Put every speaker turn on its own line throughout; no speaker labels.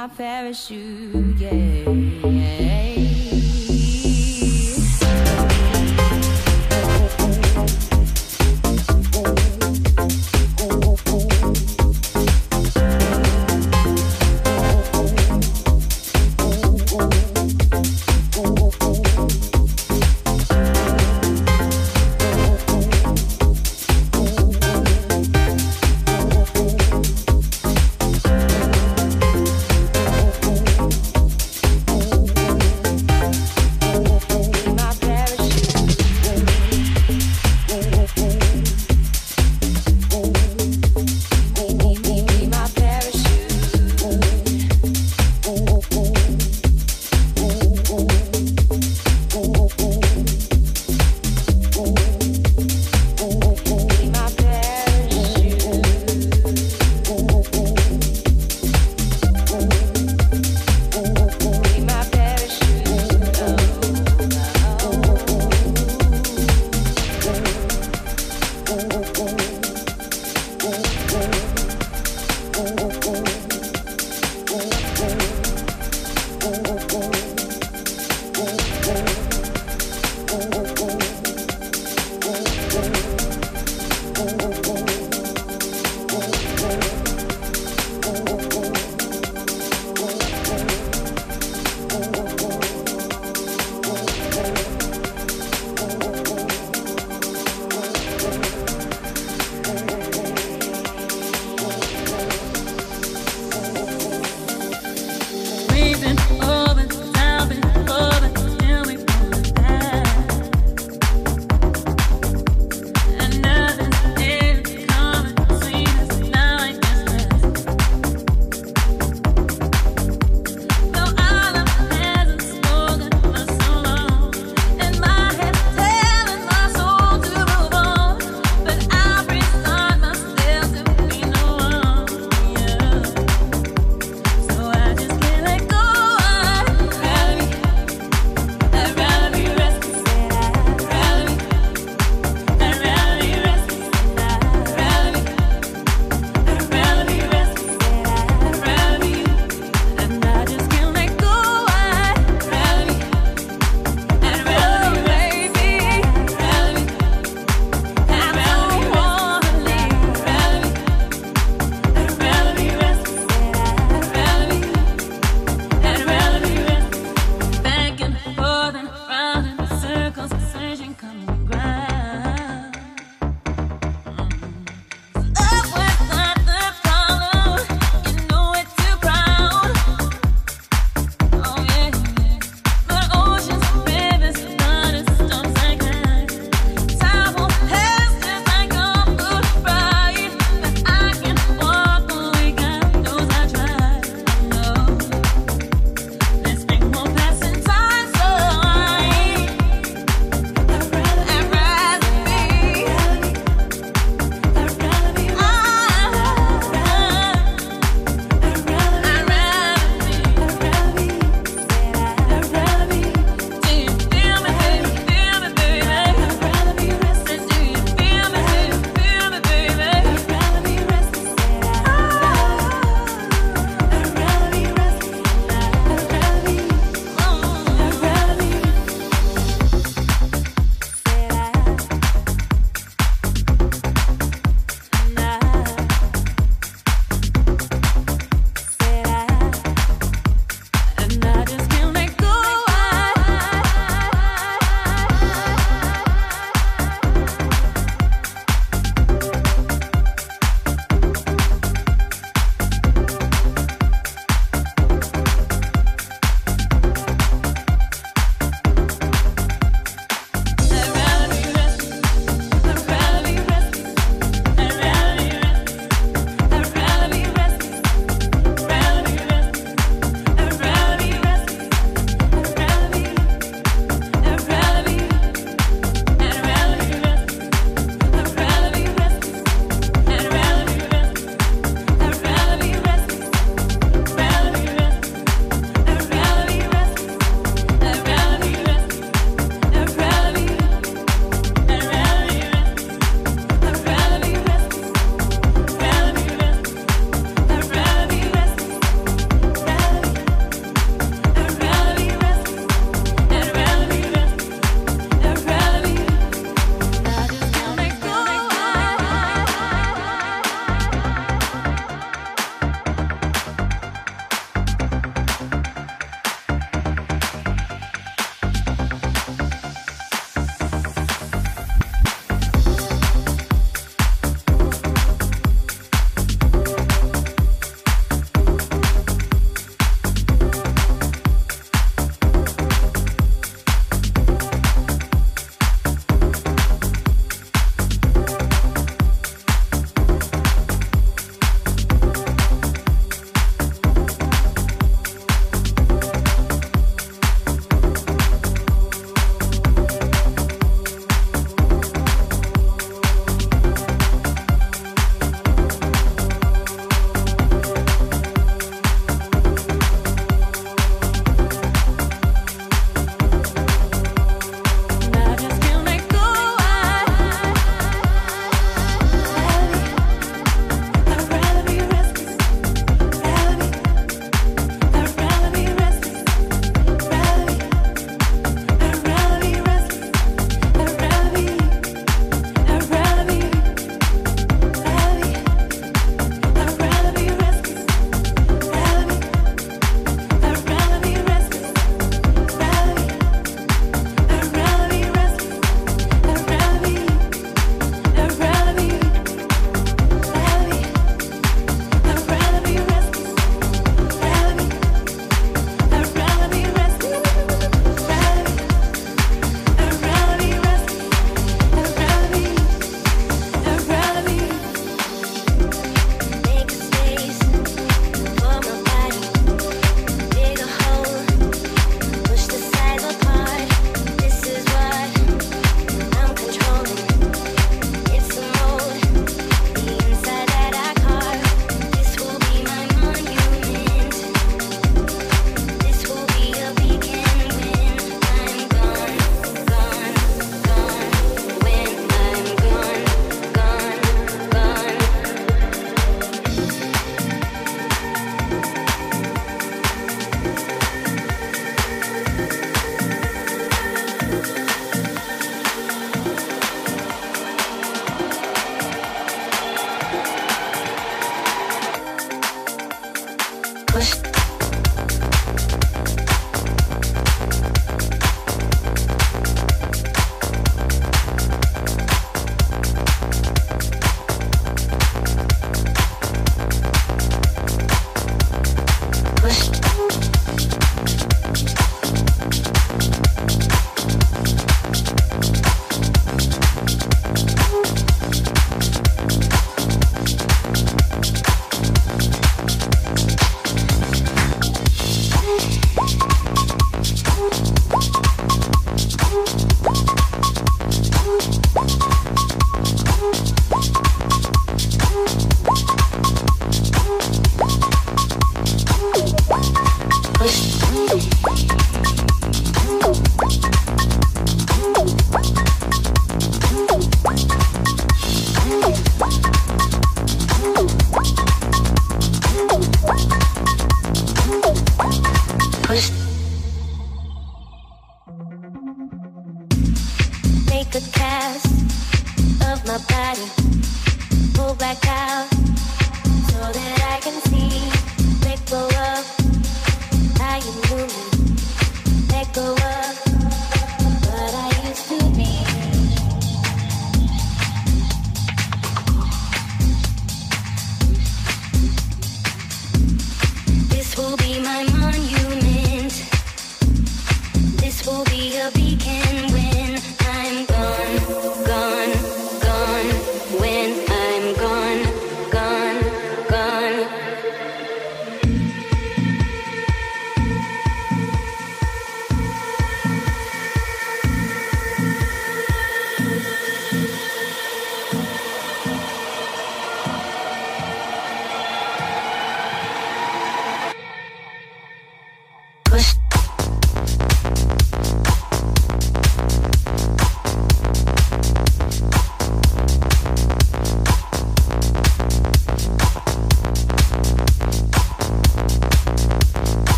My parachute, yeah.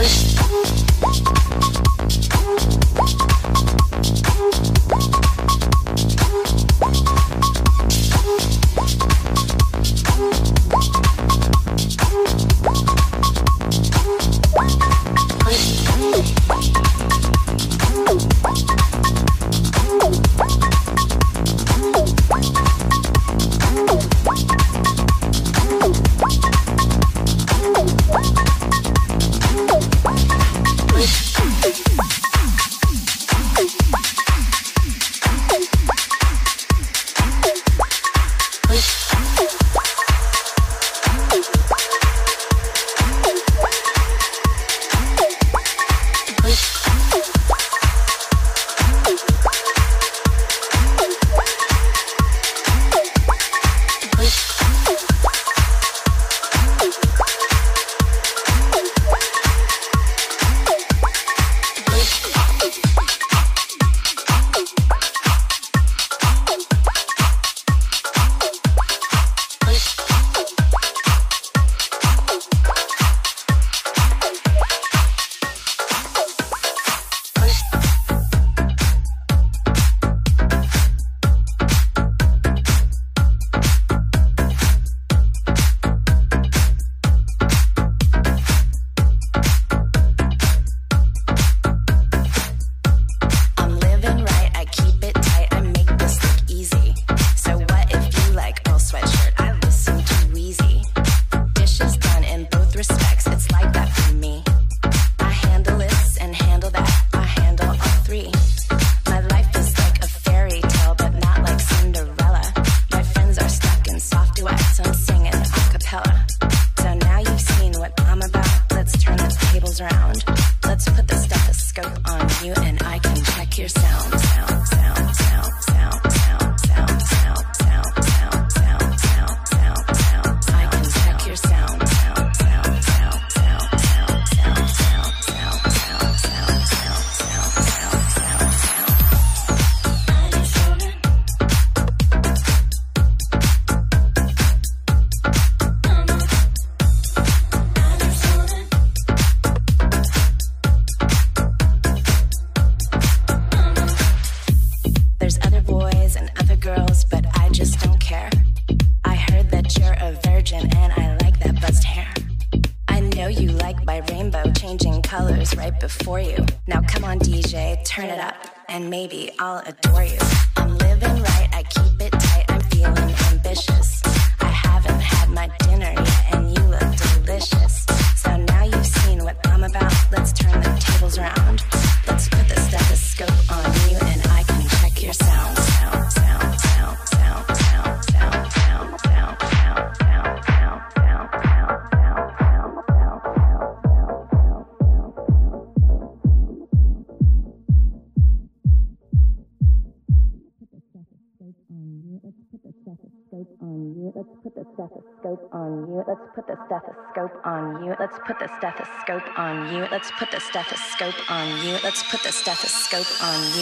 push I'll adore you. Let's put the stethoscope on you. Let's put the stethoscope on you. Let's put the stethoscope
on
you. Let's put the
stethoscope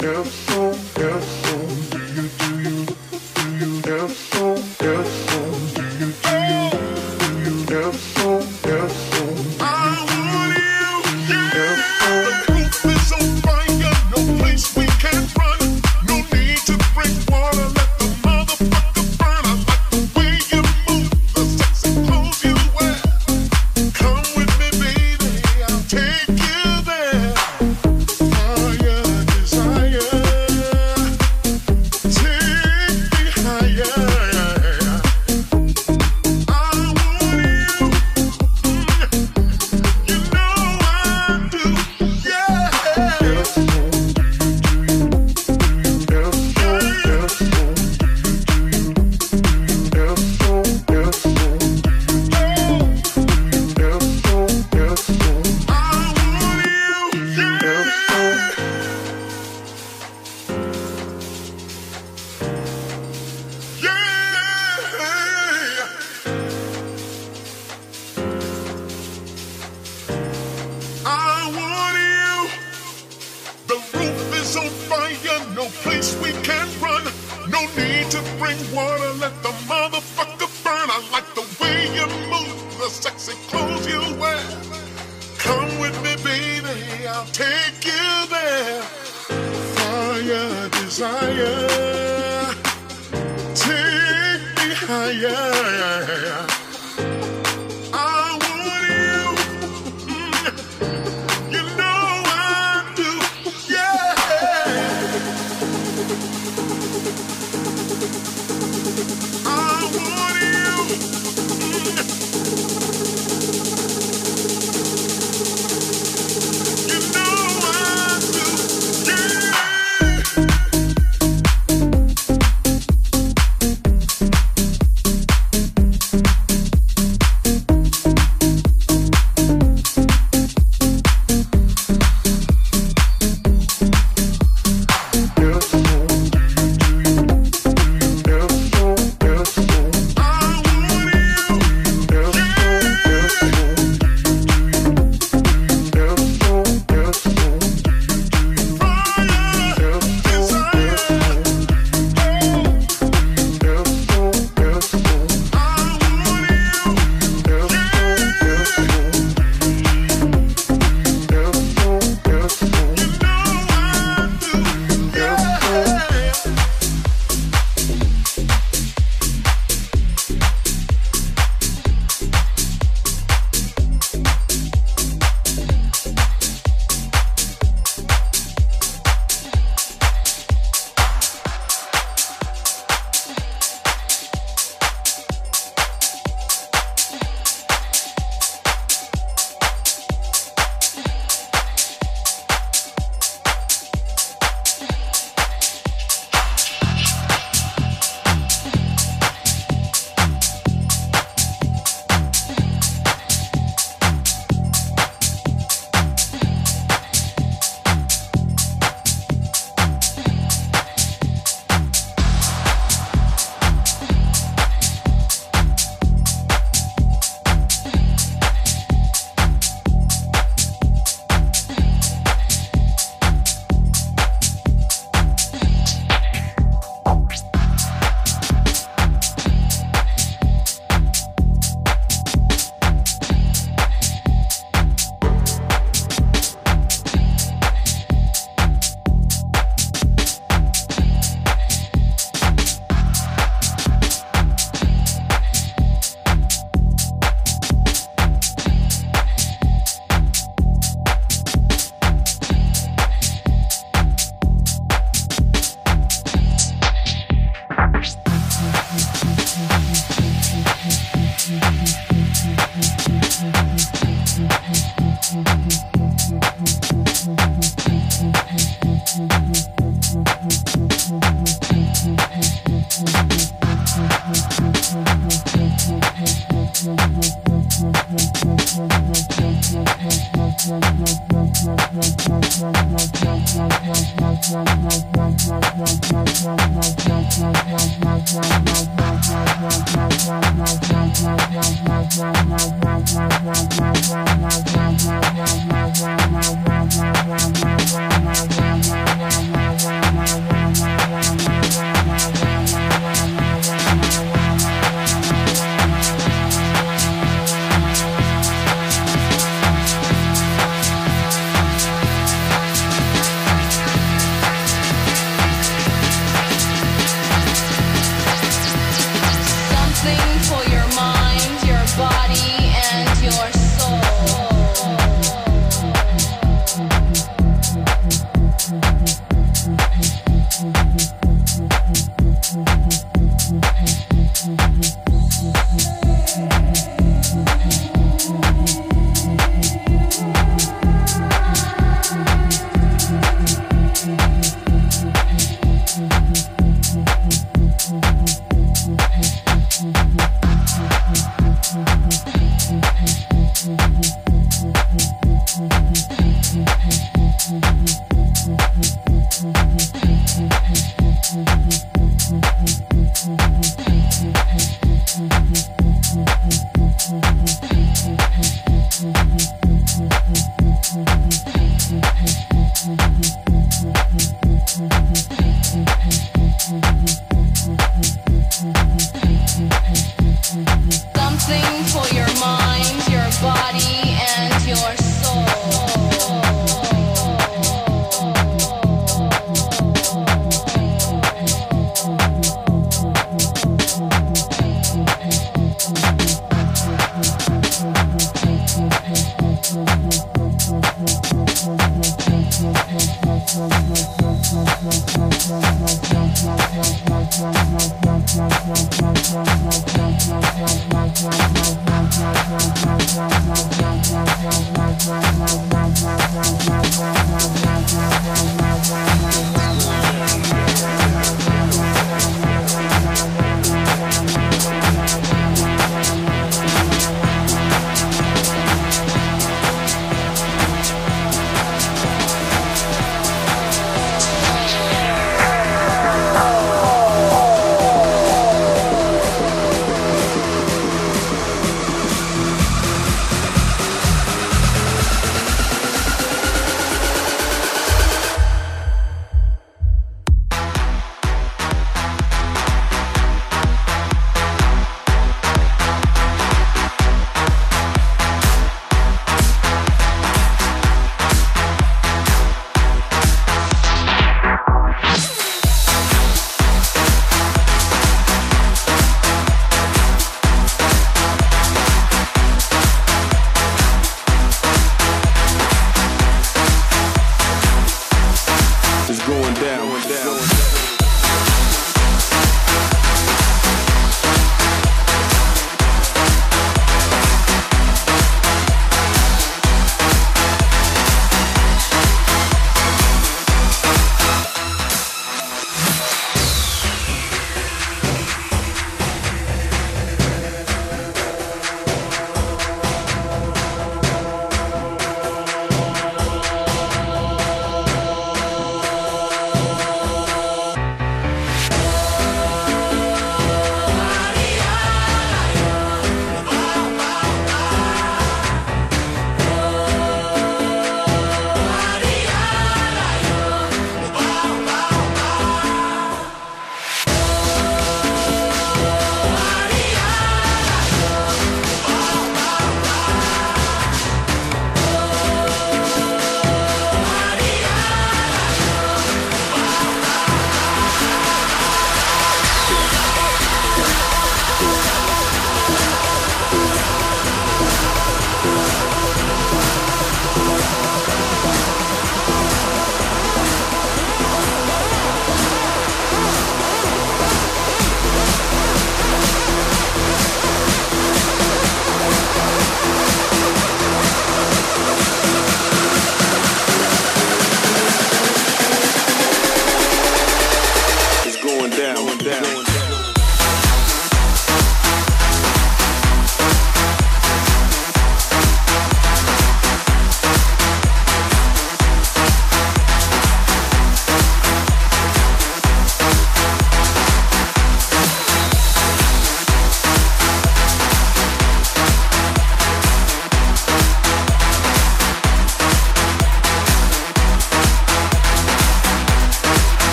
girl.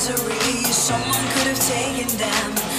misery. Someone could
have
taken them.